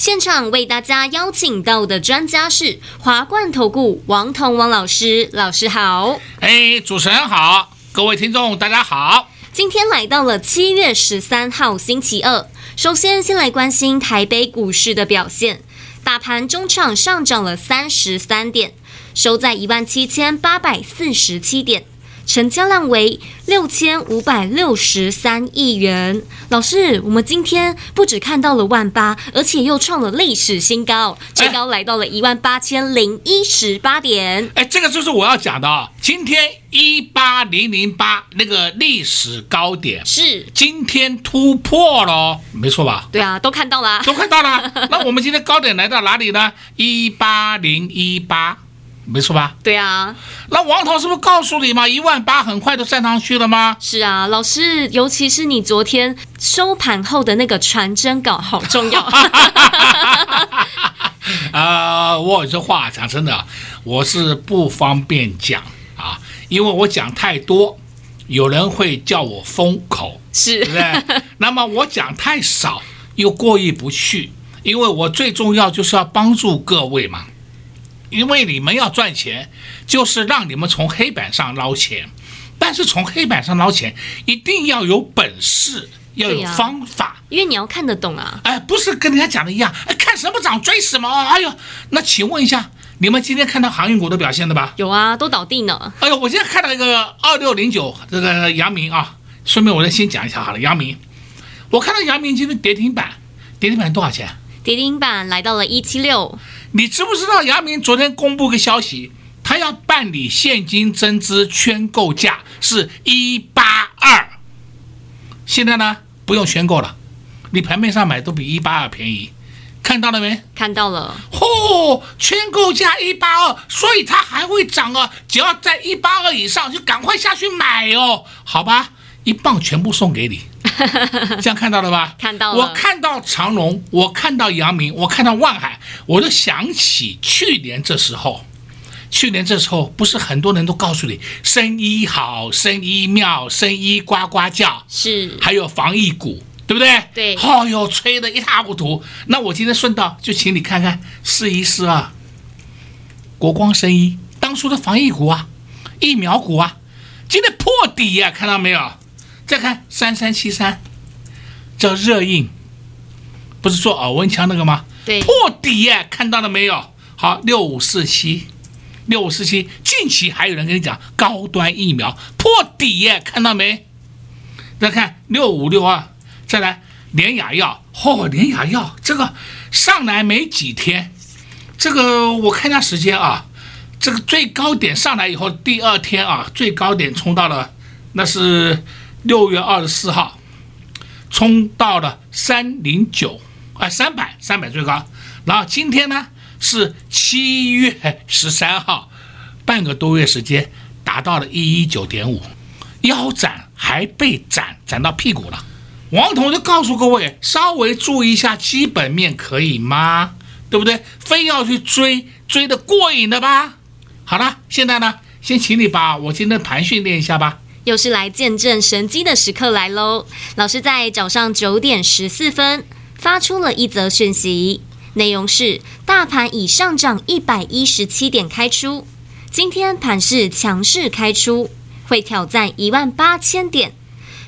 现场为大家邀请到的专家是华冠投顾王彤王老师，老师好。哎，主持人好，各位听众大家好。今天来到了七月十三号星期二，首先先来关心台北股市的表现，大盘中场上涨了三十三点，收在一万七千八百四十七点。成交量为六千五百六十三亿元。老师，我们今天不只看到了万八，而且又创了历史新高，最高来到了一万八千零一十八点。哎，这个就是我要讲的啊！今天一八零零八那个历史高点是今天突破了，没错吧？对啊，都看到了，都看到了。那我们今天高点来到哪里呢？一八零一八。没错吧？对啊，那王涛是不是告诉你嘛？一万八很快就站上去了吗？是啊，老师，尤其是你昨天收盘后的那个传真稿，好重要。啊、呃，我有这话讲真的，我是不方便讲啊，因为我讲太多，有人会叫我封口，是，对不对？那么我讲太少，又过意不去，因为我最重要就是要帮助各位嘛。因为你们要赚钱，就是让你们从黑板上捞钱，但是从黑板上捞钱一定要有本事，要有方法，因为你要看得懂啊。哎，不是跟人家讲的一样，哎，看什么涨追什么。哎呦，那请问一下，你们今天看到航运股的表现的吧？有啊，都倒地呢。哎呦，我今天看到一个二六零九这个阳明啊，顺便我再先讲一下好了，阳明，我看到阳明今天跌停板，跌停板多少钱？跌停板来到了一七六。你知不知道杨明昨天公布个消息，他要办理现金增资圈购价是一八二，现在呢不用圈购了，你盘面上买都比一八二便宜，看到了没？看到了。嚯、哦，圈购价一八二，所以它还会涨啊！只要在一八二以上，就赶快下去买哦，好吧？一磅全部送给你。这样看到了吧？看到了。我看到长隆，我看到阳明，我看到万海，我就想起去年这时候，去年这时候不是很多人都告诉你生医好，生医妙，生医呱呱叫，是，还有防疫股，对不对？对。哦哟，吹得一塌糊涂。那我今天顺道就请你看看试一试啊，国光生医当初的防疫股啊，疫苗股啊，今天破底呀、啊，看到没有？再看三三七三，叫热映，不是做耳温枪那个吗？对，破底耶，看到了没有？好，六五四七，六五四七，近期还有人跟你讲高端疫苗破底耶，看到没？再看六五六二，再来联雅药，嚯、哦，联亚药这个上来没几天，这个我看一下时间啊，这个最高点上来以后，第二天啊，最高点冲到了，那是。六月二十四号，冲到了三零九，啊，三百三百最高。然后今天呢是七月十三号，半个多月时间达到了一一九点五，腰斩还被斩斩到屁股了。王彤就告诉各位，稍微注意一下基本面可以吗？对不对？非要去追追得过瘾的吧？好了，现在呢，先请你把我今天的盘训练一下吧。又是来见证神机的时刻来喽！老师在早上九点十四分发出了一则讯息，内容是：大盘已上涨一百一十七点开出，今天盘势强势开出，会挑战一万八千点，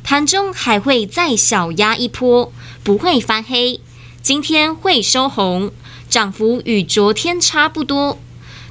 盘中还会再小压一波，不会翻黑，今天会收红，涨幅与昨天差不多。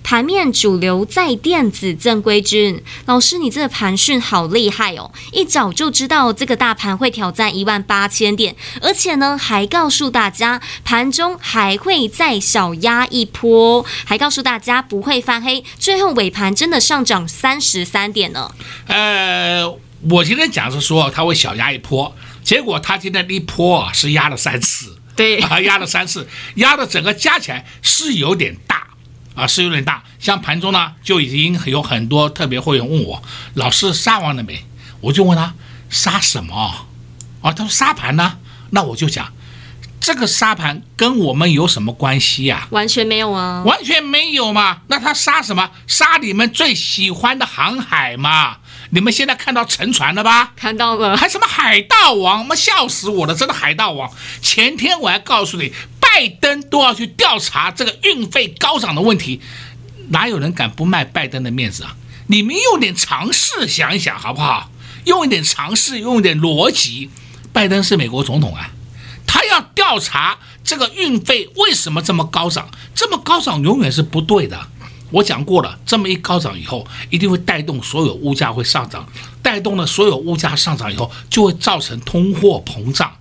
盘面主流在电子正规军，老师，你这个盘讯好厉害哦！一早就知道这个大盘会挑战一万八千点，而且呢，还告诉大家盘中还会再小压一波，还告诉大家不会翻黑，最后尾盘真的上涨三十三点呢。呃，我今天讲是说它会小压一波，结果它今天一波是压了三次。对啊，压了三次，压的整个加起来是有点大啊，是有点大。像盘中呢，就已经有很多特别会员问我，老师杀完了没？我就问他杀什么？啊，他说杀盘呢。那我就讲，这个杀盘跟我们有什么关系呀？完全没有啊，完全没有嘛。那他杀什么？杀你们最喜欢的航海嘛。你们现在看到沉船了吧？看到了，还什么海盗王？妈笑死我了！真的海盗王。前天我还告诉你，拜登都要去调查这个运费高涨的问题，哪有人敢不卖拜登的面子啊？你们用点常识想一想好不好？用一点常识，用一点逻辑。拜登是美国总统啊，他要调查这个运费为什么这么高涨？这么高涨永远是不对的。我讲过了，这么一高涨以后，一定会带动所有物价会上涨，带动了所有物价上涨以后，就会造成通货膨胀。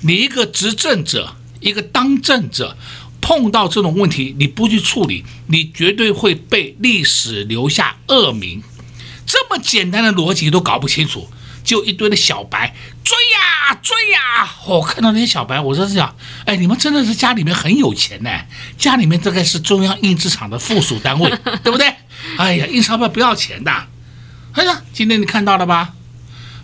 你一个执政者，一个当政者，碰到这种问题，你不去处理，你绝对会被历史留下恶名。这么简单的逻辑都搞不清楚，就一堆的小白追呀追呀！我、看到那些小白，我就是想，哎，你们真的是家里面很有钱呢，家里面大概是中央印制厂的附属单位，对不对？哎呀，印钞票不要钱的。哎呀，今天你看到了吧？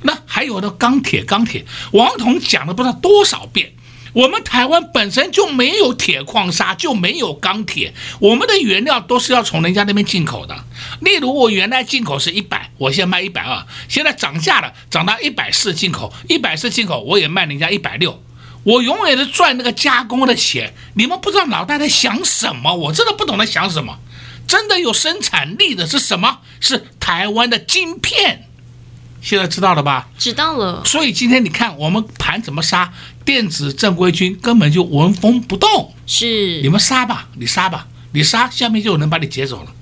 那还有的钢铁，钢铁，王彤讲了不知道多少遍。我们台湾本身就没有铁矿砂，就没有钢铁，我们的原料都是要从人家那边进口的。例如，我原来进口是一百，我现在卖一百二，现在涨价了，涨到一百四进口，一百四进口，我也卖人家一百六，我永远是赚那个加工的钱。你们不知道脑袋在想什么，我真的不懂在想什么。真的有生产力的是什么？是台湾的晶片。现在知道了吧？知道了。所以今天你看我们盘怎么杀，电子正规军根本就纹风不动。是，你们杀吧，你杀吧，你杀，下面就有人把你劫走了。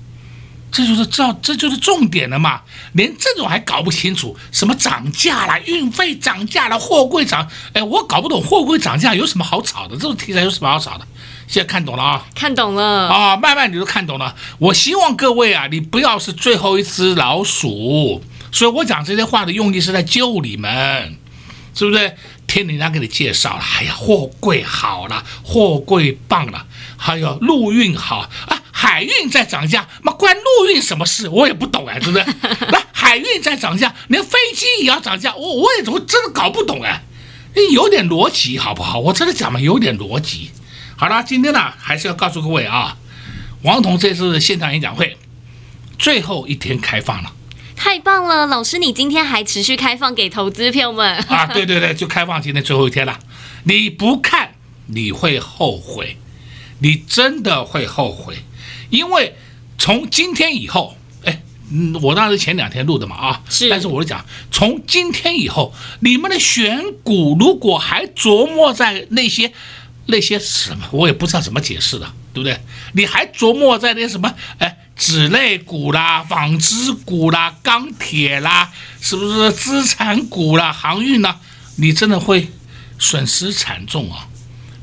这就是这，这就是重点了嘛。连这种还搞不清楚，什么涨价了，运费涨价了，货柜涨，哎，我搞不懂货柜涨价有什么好吵的？这种题材有什么好吵的？现在看懂了啊？看懂了啊，慢慢你就看懂了。我希望各位啊，你不要是最后一只老鼠。所以我讲这些话的用意是在救你们，是不是？听人家给你介绍了，哎呀，货柜好了，货柜棒了，还有陆运好啊，海运在涨价，妈关陆运什么事？我也不懂哎，是不是？那海运在涨价，连飞机也要涨价，我我也怎么真的搞不懂哎？有点逻辑好不好？我真的讲嘛，有点逻辑。好了，今天呢，还是要告诉各位啊，王彤这次现场演讲会最后一天开放了。太棒了，老师，你今天还持续开放给投资朋友们啊？对对对，就开放今天最后一天了。你不看你会后悔，你真的会后悔，因为从今天以后，哎，我当时前两天录的嘛啊，是，但是我就讲，从今天以后，你们的选股如果还琢磨在那些那些什么，我也不知道怎么解释了，对不对？你还琢磨在那什么，哎？纸类股啦、纺织股啦、钢铁啦，是不是资产股啦、航运呢？你真的会损失惨重啊！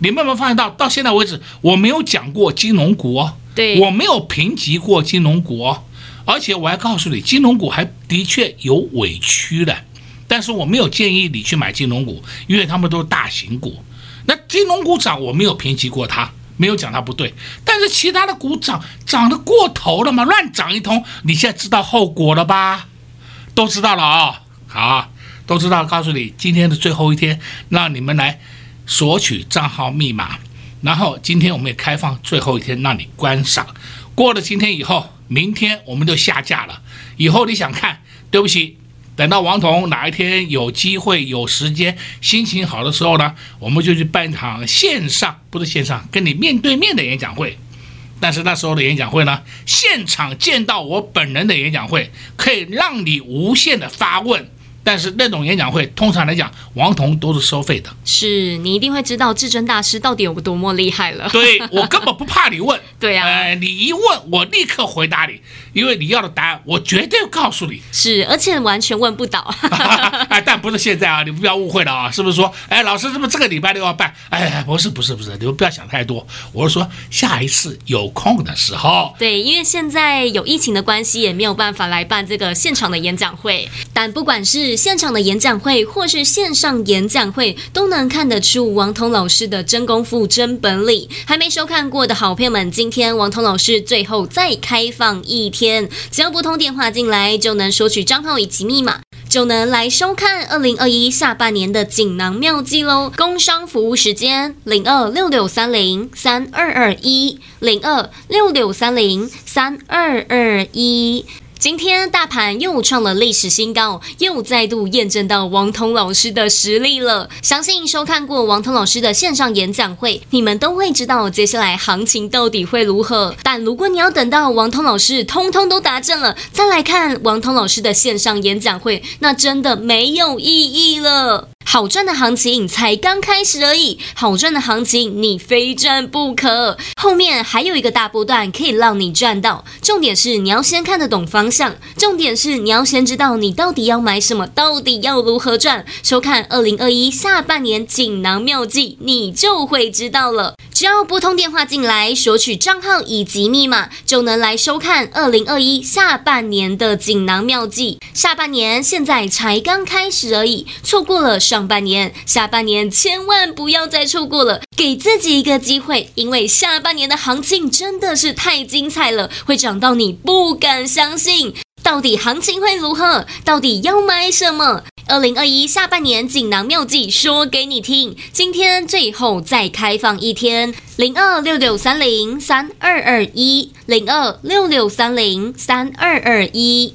你们有没有发现到，到现在为止，我没有讲过金融股哦，对，我没有评级过金融股哦，而且我还告诉你，金融股还的确有委屈的，但是我没有建议你去买金融股，因为他们都是大型股。那金融股涨，我没有评级过它。没有讲它不对，但是其他的股涨涨得过头了嘛，乱涨一通，你现在知道后果了吧？都知道了啊、好，都知道。告诉你，今天的最后一天，让你们来索取账号密码，然后今天我们也开放最后一天，让你观赏。过了今天以后，明天我们就下架了。以后你想看，对不起。等到王彤哪一天有机会、有时间、心情好的时候呢，我们就去办一场线上，不是线上，跟你面对面的演讲会。但是那时候的演讲会呢，现场见到我本人的演讲会，可以让你无限的发问。但是那种演讲会，通常来讲，王彤都是收费的。是你一定会知道至尊大师到底有多么厉害了。对，我根本不怕你问。对呀、啊，呃，你一问，我立刻回答你，因为你要的答案，我绝对告诉你。是，而且完全问不倒。哎，但不是现在啊，你不要误会了啊，是不是说，哎，老师，是不是这个礼拜六要办？哎，不是，不是，不是，你们不要想太多。我是说，下一次有空的时候。对，因为现在有疫情的关系，也没有办法来办这个现场的演讲会。但不管是现场的演讲会，或是线上演讲会，都能看得出王彤老师的真功夫、真本领。还没收看过的好朋友们，今天王彤老师最后再开放一天，只要拨通电话进来，就能索取账号以及密码，就能来收看二零二一下半年的锦囊妙计喽。工商服务时间：零二六六三零三二二一，零二六六三零三二二一。今天大盘又创了历史新高，又再度验证到王彤老师的实力了。相信收看过王彤老师的线上演讲会，你们都会知道接下来行情到底会如何。但如果你要等到王彤老师通通都达阵了，再来看王彤老师的线上演讲会，那真的没有意义了。好赚的行情才刚开始而已，好赚的行情你非赚不可。后面还有一个大波段可以让你赚到，重点是你要先看得懂方向，重点是你要先知道你到底要买什么，到底要如何赚。收看二零二一下半年锦囊妙计，你就会知道了。只要拨通电话进来，索取账号以及密码，就能来收看二零二一下半年的锦囊妙计。下半年现在才刚开始而已，错过了上。半年、下半年千万不要再错过了，给自己一个机会，因为下半年的行情真的是太精彩了，会涨到你不敢相信。到底行情会如何？到底要买什么？二零二一下半年锦囊妙计说给你听。今天最后再开放一天，零二六六三零三二二一，零二六六三零三二二一。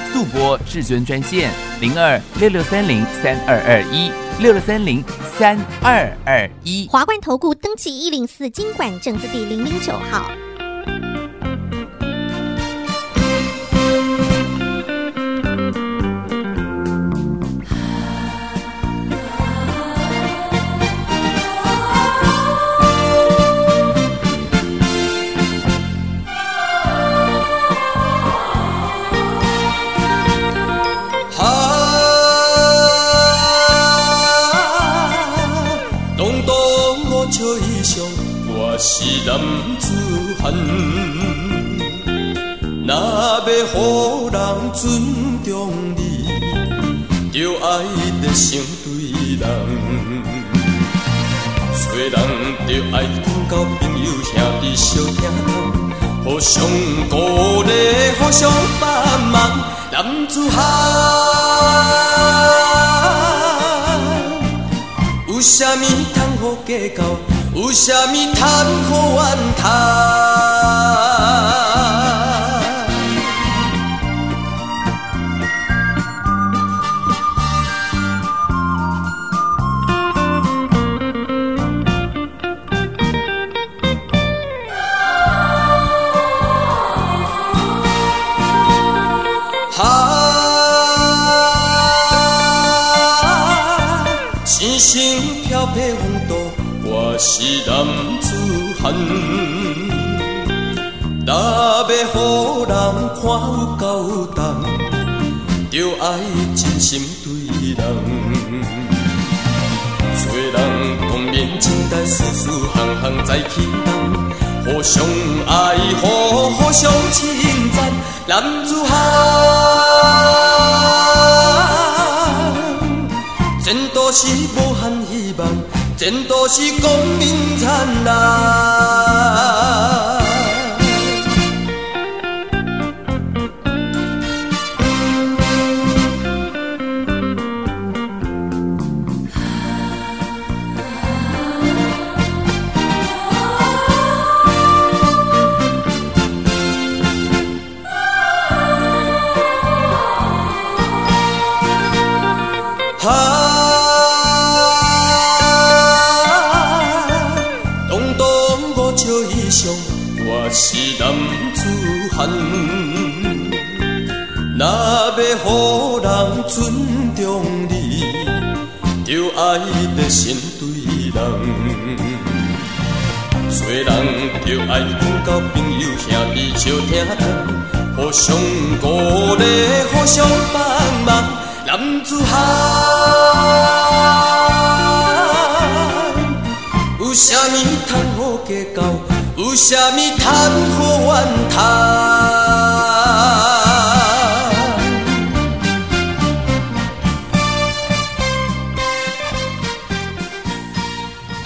速播至尊专线零二六六三零三二二一六六三零三二二一，华冠投顾登记一零四经管证字第零零九号。相帮忙。男子汉，有啥物通好计较？有啥物通好怨叹？爱真心对人。做人当面真待事事行行在起人，互相爱护，互相称赞，男子汉，前途是无限希望。前途是光明灿烂。你，就爱热心对人。做人就爱讲交朋友兄弟相疼疼，互相鼓励，互相帮忙，男子汉有啥物通好计较，有啥物通好怨叹。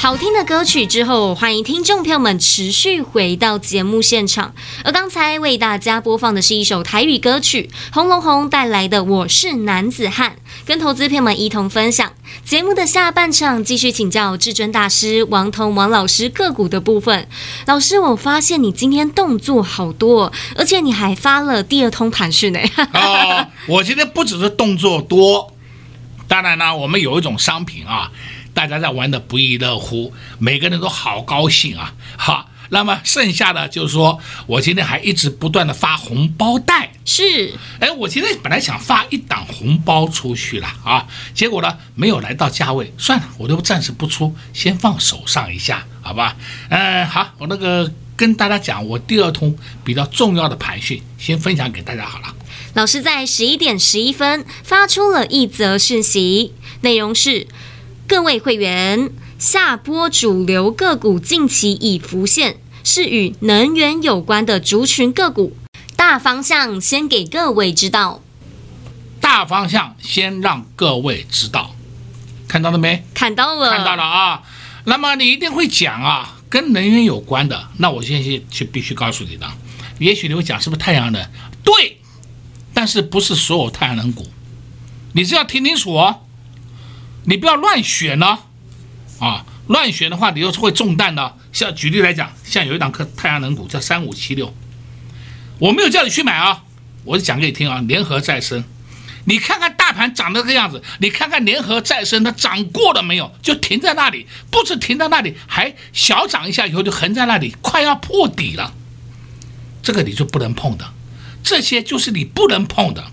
好听的歌曲之后，欢迎听众朋友们持续回到节目现场。而刚才为大家播放的是一首台语歌曲，洪龙宏带来的《我是男子汉》，跟投资朋友们一同分享。节目的下半场继续请教至尊大师王彤王老师个股的部分。老师，我发现你今天动作好多，而且你还发了第二通盘讯呢。哦，我今天不只是动作多，当然呢，我们有一种商品啊。大家在玩的不亦乐乎，每个人都好高兴啊！好，那么剩下的就是说，我今天还一直不断的发红包袋。是，哎，我今天本来想发一档红包出去了啊，结果呢没有来到价位，算了，我就暂时不出，先放手上一下，好吧？嗯，好，我那个跟大家讲，我第二通比较重要的盘讯，先分享给大家好了。老师在十一点十一分发出了一则讯息，内容是。各位会员，下波主流个股近期已浮现，是与能源有关的族群个股。大方向先给各位知道，大方向先让各位知道，看到了没？看到了，看到了啊。那么你一定会讲啊，跟能源有关的，那我现在就必须告诉你的，也许你会讲是不是太阳能？对，但是不是所有太阳能股，你是要听清楚哦。你不要乱选呢，啊，乱选的话，你又是会中弹的。像举例来讲，像有一档课太阳能股叫三五七六，我没有叫你去买啊，我就讲给你听啊。联合再生，你看看大盘涨的这样子，你看看联合再生它涨过了没有？就停在那里，不止停在那里，还小涨一下以后就横在那里，快要破底了。这个你就不能碰的，这些就是你不能碰的。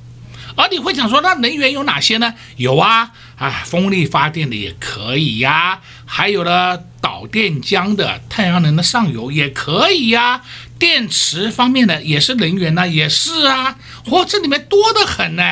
而你会想说，那能源有哪些呢？有啊，啊，风力发电的也可以呀，还有呢，导电浆的太阳能的上游也可以呀，电池方面的也是能源呢，也是啊，嚯，这里面多得很呢。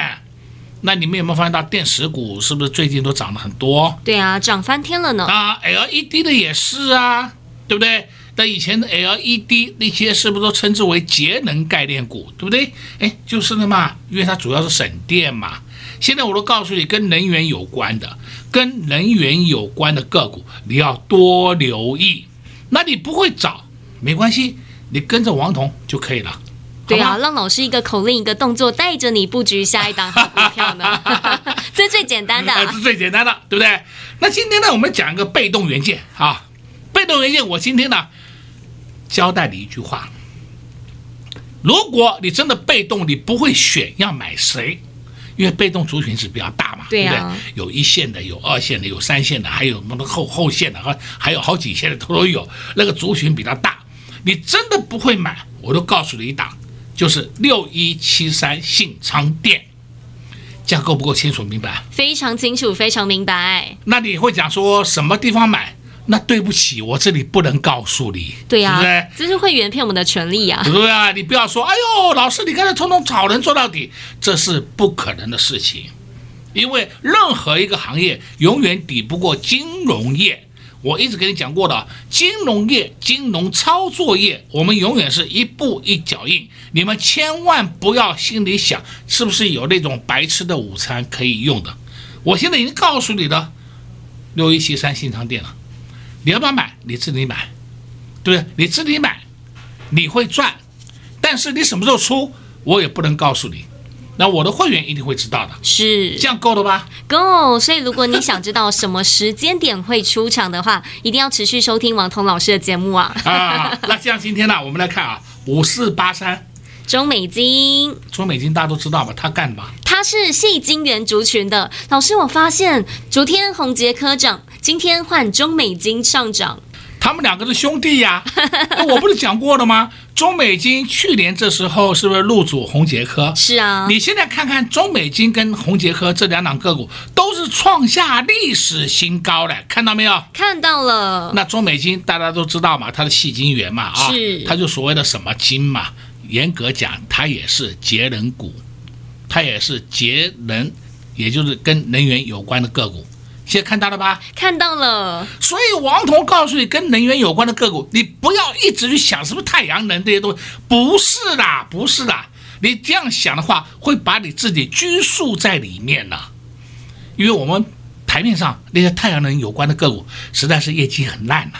那你们有没有发现到电池股是不是最近都涨了很多？对啊，涨翻天了呢。啊，LED 的也是啊，对不对？那以前的 LED 那些是不是都称之为节能概念股，对不对？哎，就是的嘛，因为它主要是省电嘛。现在我都告诉你，跟能源有关的，跟能源有关的个股，你要多留意。那你不会找没关系，你跟着王彤就可以了。对啊，让老师一个口令一个动作带着你布局下一档好股票呢，这是最简单的，这是最简单的，对不对？那今天呢，我们讲一个被动元件啊，被动元件，我今天呢。交代你一句话：如果你真的被动，你不会选要买谁，因为被动族群是比较大嘛，对，不对？有一线的，有二线的，有三线的，还有什么后后线的，还还有好几线的都都有。那个族群比较大，你真的不会买，我都告诉你一档，就是六一七三信昌店，这样够不够清楚明白？非常清楚，非常明白。那你会讲说什么地方买？那对不起，我这里不能告诉你。对呀、啊，对这是会员骗我们的权利呀。对啊，你不要说，哎呦，老师，你刚才通通找人做到底，这是不可能的事情。因为任何一个行业永远抵不过金融业。我一直跟你讲过的，金融业、金融操作业，我们永远是一步一脚印。你们千万不要心里想，是不是有那种白吃的午餐可以用的？我现在已经告诉你了，六一七三新昌店了。你要不要买？你自己买，对不对？你自己买，你会赚，但是你什么时候出，我也不能告诉你。那我的会员一定会知道的。是这样够了吧？够。所以如果你想知道什么时间点会出场的话，一定要持续收听王彤老师的节目啊。啊，那这样今天呢，我们来看啊，五四八三，中美金。中美金大家都知道吧？他干嘛？他是矽晶圆族群的。老师，我发现昨天宏杰科长。今天换中美金上涨，他们两个是兄弟呀、啊。我不是讲过了吗？中美金去年这时候是不是入主红杰科？是啊。你现在看看中美金跟红杰科这两档个股都是创下历史新高的，看到没有？看到了。那中美金大家都知道嘛，它的细晶圆嘛啊，是它就所谓的什么金嘛，严格讲它也是节能股，它也是节能，也就是跟能源有关的个股。现在看到了吧？看到了。所以王彤告诉你，跟能源有关的个股，你不要一直去想是不是太阳能这些东西，不是啦，不是啦。你这样想的话，会把你自己拘束在里面呢。因为我们台面上那些太阳能有关的个股，实在是业绩很烂呐。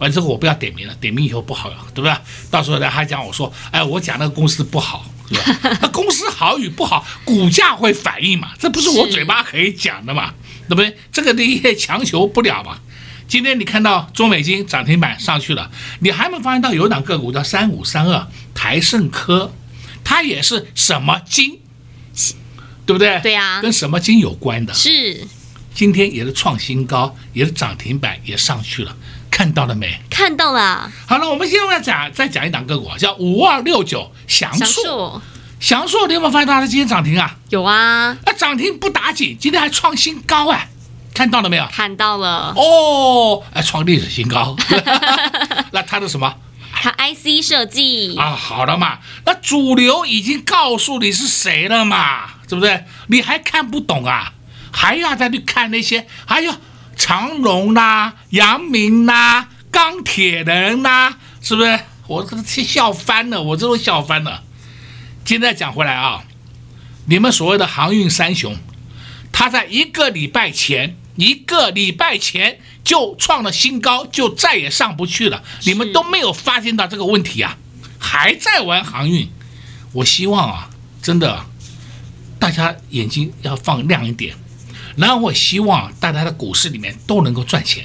完之后我不要点名了，点名以后不好了，对不对？到时候呢还讲我说，哎，我讲那个公司不好，是吧？那公司好与不好，股价会反应嘛？这不是我嘴巴可以讲的嘛？对不对？这个你也强求不了嘛。今天你看到中美金涨停板上去了，你还没发现到有一档个股叫三五三二台盛科，它也是什么金，对不对？对呀，跟什么金有关的？是。今天也是创新高，也是涨停板也上去了，看到了没？看到了。好了，我们现在讲再讲一档个股，叫五二六九祥硕。祥硕，你有没有发现它今天涨停啊？有啊，那涨停不打紧，今天还创新高啊，看到了没有？看到了哦，哎，创历史新高。那它的什么？它 IC 设计啊，好了嘛，那主流已经告诉你是谁了嘛，对不对？你还看不懂啊？还要再去看那些？还有长荣啦、阳明啦、钢铁人啦，是不是？我这气笑翻了，我这都笑翻了。现在讲回来啊，你们所谓的航运三雄，他在一个礼拜前，一个礼拜前就创了新高，就再也上不去了。你们都没有发现到这个问题啊，还在玩航运。我希望啊，真的，大家眼睛要放亮一点。然后我希望大家的股市里面都能够赚钱，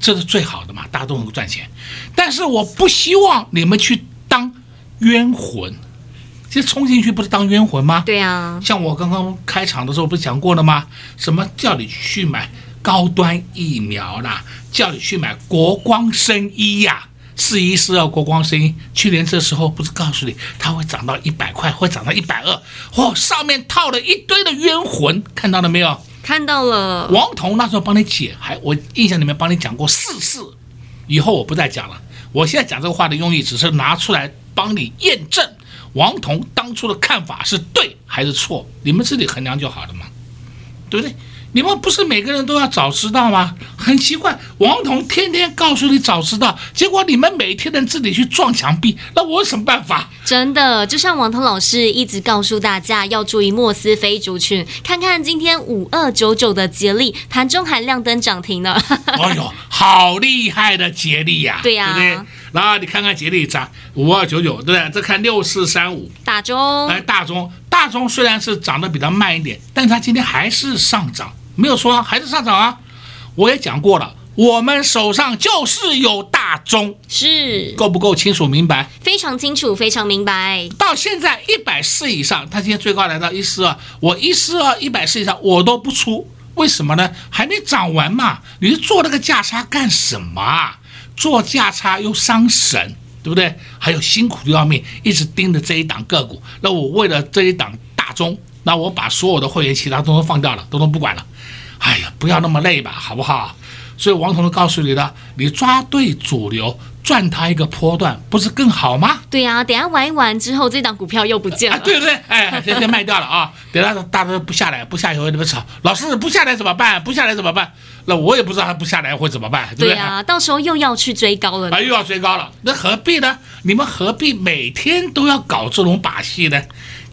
这是最好的嘛，大家都能够赚钱。但是我不希望你们去当冤魂。其实冲进去不是当冤魂吗？对啊，像我刚刚开场的时候不是讲过了吗？什么叫你去买高端疫苗啦？叫你去买国光生医呀？四一四二国光生医，去年这时候不是告诉你它会涨到一百块，会涨到一百二？嚯，上面套了一堆的冤魂，看到了没有？看到了。王彤那时候帮你解，还我印象里面帮你讲过四次，以后我不再讲了。我现在讲这个话的用意，只是拿出来帮你验证。王彤当初的看法是对还是错？你们自己衡量就好了嘛，对不对？你们不是每个人都要早知道吗？很奇怪，王彤天天告诉你早知道，结果你们每天能自己去撞墙壁，那我有什么办法？真的，就像王彤老师一直告诉大家要注意莫斯菲族群，看看今天五二九九的杰力盘中还亮灯涨停呢。哎呦，好厉害的杰力呀！对呀、啊，对不对？然后你看看杰力涨五二九九，对不对？这看六四三五大中，哎，大中，大中虽然是涨得比较慢一点，但它今天还是上涨。没有说还是上涨啊，我也讲过了，我们手上就是有大中，是够不够清楚明白？非常清楚，非常明白。到现在一百四以上，它今天最高来到一四二，我一四二一百四以上我都不出，为什么呢？还没涨完嘛，你做那个价差干什么啊？做价差又伤神，对不对？还有辛苦的要命，一直盯着这一档个股，那我为了这一档大中，那我把所有的会员其他都都放掉了，都都不管了。哎呀，不要那么累吧，好不好？所以王彤都告诉你的，你抓对主流，赚它一个波段，不是更好吗？对呀、啊，等下玩一玩之后，这档股票又不见了，啊、对不对？哎，先先卖掉了啊！等下大家不下来，不下来会怎么吵？老师不下来怎么办？不下来怎么办？那我也不知道他不下来会怎么办，对不对？对啊，到时候又要去追高了，啊，又要追高了，那何必呢？你们何必每天都要搞这种把戏呢？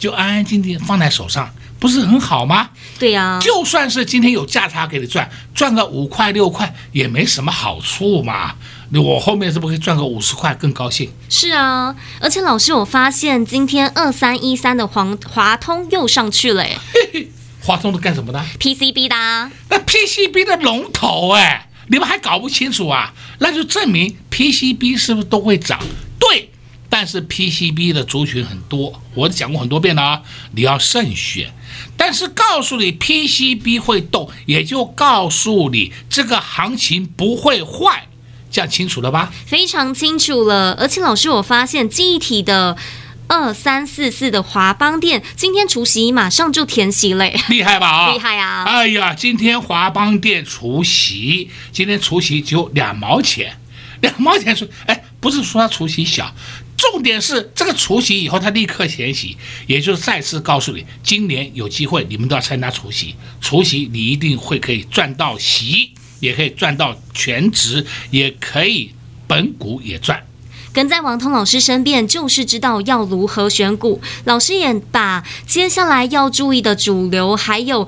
就安安静静放在手上。不是很好吗？对呀、啊，就算是今天有价差给你赚，赚个五块六块也没什么好处嘛。我后面是不是可以赚个五十块更高兴？是啊，而且老师，我发现今天二三一三的黄华通又上去了，哎，华通是干什么的？PCB 的、啊，那 PCB 的龙头哎，你们还搞不清楚啊？那就证明 PCB 是不是都会涨？对。但是 PCB 的族群很多，我讲过很多遍了啊，你要慎选。但是告诉你 PCB 会动，也就告诉你这个行情不会坏，这样清楚了吧？非常清楚了。而且老师，我发现记忆体的二三四四的华邦店今天除夕马上就填息了，厉害吧？啊，厉害啊！哎呀，今天华邦店除夕，今天除夕只有两毛钱，两毛钱说，哎，不是说它除夕小。重点是这个除息以后，他立刻填息，也就是再次告诉你，今年有机会，你们都要参加除息。除息你一定会可以赚到息，也可以赚到全值，也可以本股也赚。跟在王通老师身边，就是知道要如何选股。老师也把接下来要注意的主流，还有。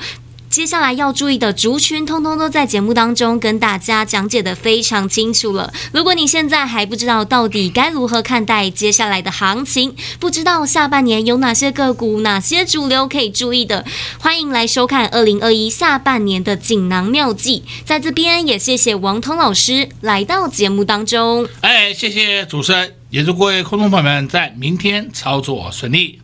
接下来要注意的族群，通通都在节目当中跟大家讲解得非常清楚了。如果你现在还不知道到底该如何看待接下来的行情，不知道下半年有哪些个股、哪些主流可以注意的，欢迎来收看二零二一下半年的锦囊妙计。在这边也谢谢王通老师来到节目当中。哎，谢谢主持人，也祝各位观众朋友们在明天操作顺利。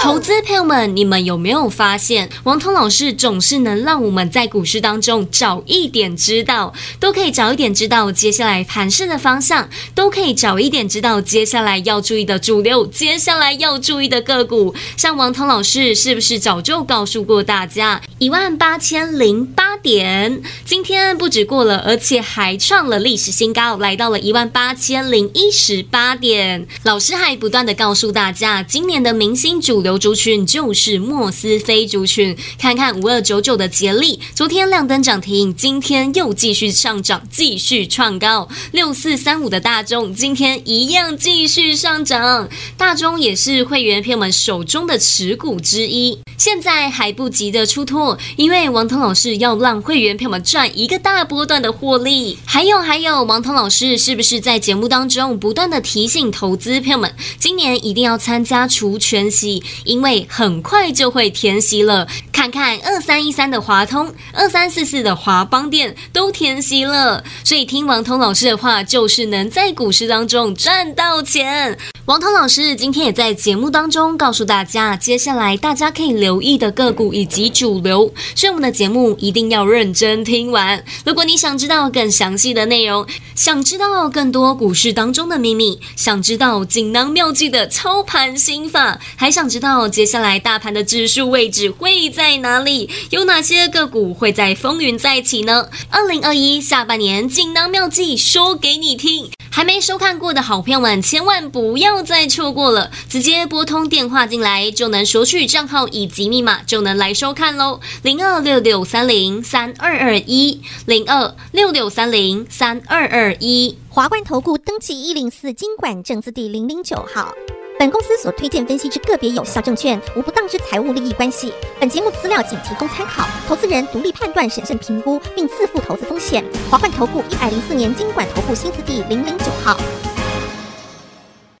投资朋友们，你们有没有发现，王通老师总是能让我们在股市当中早一点知道，都可以早一点知道接下来盘势的方向，都可以早一点知道接下来要注意的主流，接下来要注意的个股。像王通老师是不是早就告诉过大家，一万八千零八点，今天不止过了，而且还创了历史新高，来到了一万八千零一十八点。老师还不断的告诉大家，今年的明星主流。族群就是莫斯菲族群，看看五二九九的杰力，昨天亮灯涨停，今天又继续上涨，继续创高。六四三五的大众，今天一样继续上涨，大众也是会员朋友们手中的持股之一。现在还不急着出脱，因为王通老师要让会员朋友们赚一个大波段的获利。还有还有，王通老师是不是在节目当中不断的提醒投资朋友们，今年一定要参加除权息，因为很快就会填息了。看看二三一三的华通，二三四四的华邦店都填息了，所以听王通老师的话，就是能在股市当中赚到钱。王涛老师今天也在节目当中告诉大家，接下来大家可以留意的个股以及主流，所以我们的节目一定要认真听完。如果你想知道更详细的内容，想知道更多股市当中的秘密，想知道锦囊妙计的操盘心法，还想知道接下来大盘的指数位置会在哪里，有哪些个股会在风云再起呢？二零二一下半年锦囊妙计说给你听。还没收看过的好朋友们，千万不要再错过了！直接拨通电话进来，就能索取账号以及密码，就能来收看喽。零二六六三零三二二一，零二六六三零三二二一。华冠投顾登记一零四经管证字第零零九号。本公司所推荐分析之个别有效证券，无不当之财务利益关系。本节目资料仅提供参考，投资人独立判断、审慎评估，并自负投资风险。华冠投顾一百零四年经管投顾新字第零零九号。